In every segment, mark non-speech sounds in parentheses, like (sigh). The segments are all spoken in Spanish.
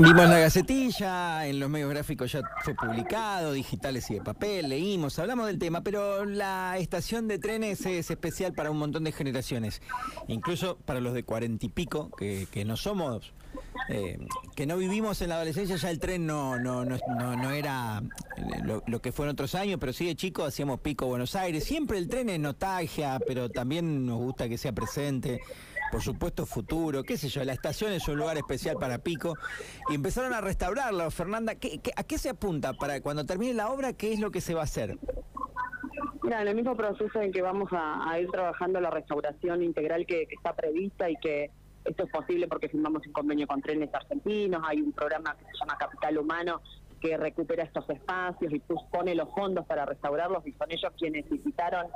Vimos la gacetilla, en los medios gráficos ya fue publicado, digitales y de papel, leímos, hablamos del tema, pero la estación de trenes es especial para un montón de generaciones, incluso para los de cuarenta y pico, que, no somos, eh, que no vivimos en la adolescencia, ya el tren no, no, no, no, era lo, lo, que fue en otros años, pero sí de chico hacíamos pico Buenos Aires, siempre el tren es nostalgia, pero también nos gusta que sea presente por supuesto futuro, qué sé yo, la estación es un lugar especial para Pico, y empezaron a restaurarlo. Fernanda, a qué se apunta para cuando termine la obra? ¿Qué es lo que se va a hacer? Mira, en el mismo proceso en que vamos a, ir trabajando la restauración integral que, está prevista y que esto es posible porque firmamos un convenio con trenes argentinos, hay un programa que se llama Capital Humano que recupera estos espacios y pone los fondos para restaurarlos y son ellos quienes visitaron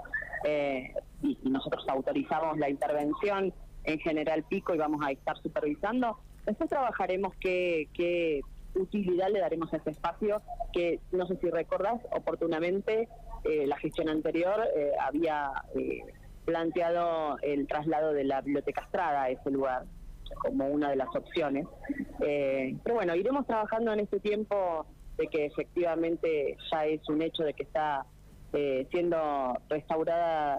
eh, y, nosotros autorizamos la intervención en General Pico y vamos a estar supervisando. Después trabajaremos qué, qué utilidad le daremos a ese espacio, que no sé si recordás, oportunamente eh, la gestión anterior eh, había eh, planteado el traslado de la Biblioteca Estrada a ese lugar como una de las opciones. pero bueno, iremos trabajando en este tiempo de que efectivamente ya es un hecho de que está siendo restaurada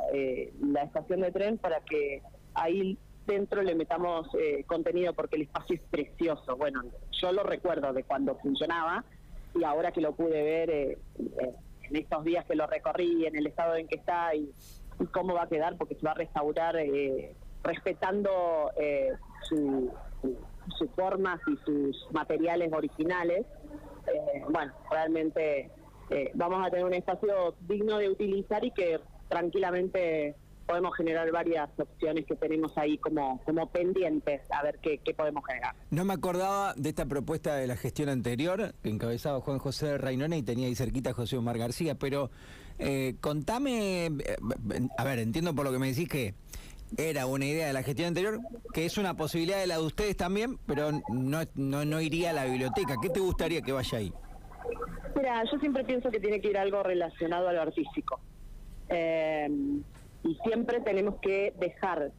la estación de tren para que ahí dentro le metamos eh, contenido porque el espacio es precioso. Bueno, yo lo recuerdo de cuando funcionaba y ahora que lo pude ver eh, eh, en estos días que lo recorrí, en el estado en que está y, cómo va a quedar, porque se va a restaurar respetando sus formas y sus materiales originales. bueno, realmente vamos a tener un espacio digno de utilizar y que tranquilamente podemos generar varias opciones que tenemos ahí como, como pendientes, a ver qué, podemos generar. No me acordaba de esta propuesta de la gestión anterior, que encabezaba Juan José Reinone y tenía ahí cerquita José Omar García, pero eh, contame, eh, a ver, entiendo por lo que me decís que era una idea de la gestión anterior, que es una posibilidad de la de ustedes también, pero no, no, no iría a la biblioteca. ¿Qué te gustaría que vaya ahí? Mira, yo siempre pienso que tiene que ir algo relacionado a lo artístico. Eh, y siempre tenemos que dejar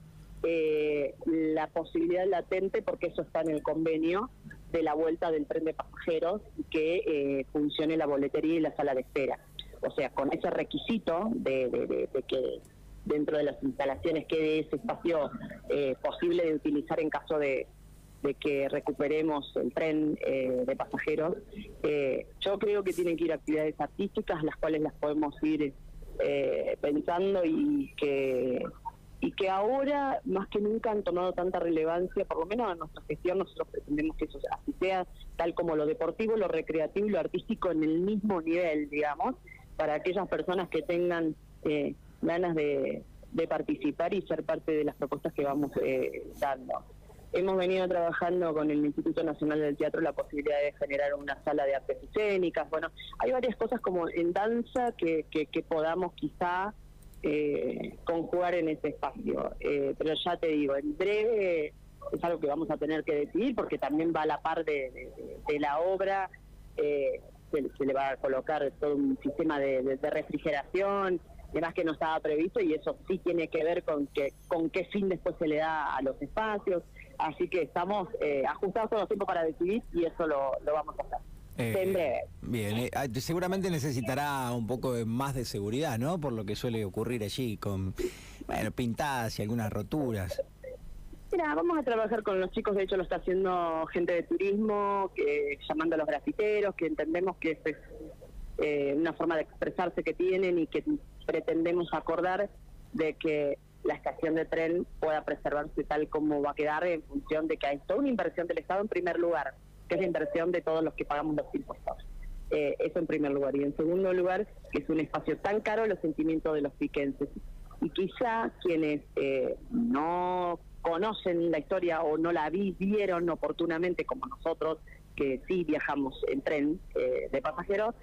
eh, la posibilidad latente, porque eso está en el convenio, de la vuelta del tren de pasajeros que eh, funcione la boletería y la sala de espera. O sea, con ese requisito de, que dentro de las instalaciones quede ese espacio eh, posible de utilizar en caso de, que recuperemos el tren de pasajeros. yo creo que tienen que ir actividades artísticas, las cuales las podemos ir eh, pensando y que y que ahora más que nunca han tomado tanta relevancia, por lo menos en nuestra gestión nosotros pretendemos que eso así sea, tal como lo deportivo, lo recreativo y lo artístico en el mismo nivel, digamos, para aquellas personas que tengan eh, ganas de, de, participar y ser parte de las propuestas que vamos eh, dando. Hemos venido trabajando con el Instituto Nacional del Teatro la posibilidad de generar una sala de artes escénicas. Bueno, hay varias cosas como en danza que, podamos quizá eh, conjugar en ese espacio. Eh, pero ya te digo, en breve es algo que vamos a tener que decidir porque también va a la par de, la obra. Eh, se, le va a colocar todo un sistema de, refrigeración demás que no estaba previsto y eso sí tiene que ver con que con qué fin después se le da a los espacios Así que estamos eh, ajustados todos los tiempos para decidir y eso lo, vamos a hacer. Eh, bien, eh, ah, seguramente necesitará un poco más de seguridad, ¿no? Por lo que suele ocurrir allí con, bueno, pintadas y algunas roturas. Mira, vamos a trabajar con los chicos, de hecho lo está haciendo gente de turismo, que llamando a los grafiteros, que entendemos que es eh, una forma de expresarse que tienen y que pretendemos acordar de que la estación de tren pueda preservarse tal como va a quedar en función de que hay toda una inversión del Estado en primer lugar, que es la inversión de todos los que pagamos los impuestos. Eh, eso en primer lugar. Y en segundo lugar, que es un espacio tan caro, los sentimientos de los piquenses. Y quizá quienes eh, no conocen la historia o no la vivieron oportunamente como nosotros, que sí viajamos en tren eh, de pasajeros,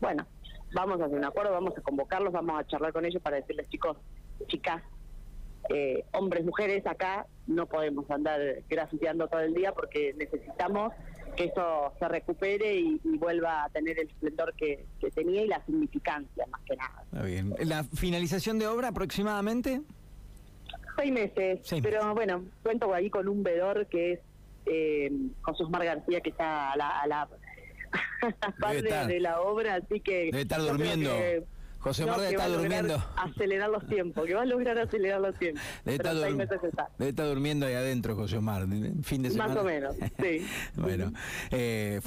bueno, vamos a hacer un acuerdo, vamos a convocarlos, vamos a charlar con ellos para decirles, chicos, chicas, eh, hombres, mujeres, acá no podemos andar grafiteando todo el día porque necesitamos que eso se recupere y, vuelva a tener el esplendor que, tenía y la significancia más que nada. bien. ¿La finalización de obra aproximadamente? Seis meses, pero bueno, cuento ahí con un vedor que es eh, José Osmar García, que está a la, a la, a la (laughs) par de, la obra, así que... Debe estar durmiendo. que- José no, Omar a lograr durmiendo. Acelerar los tiempos, que va a lograr acelerar los tiempos. Debe estar, dur- está. durmiendo ahí adentro, José Omar. Fin de semana. Más o menos, sí. (laughs) bueno, eh,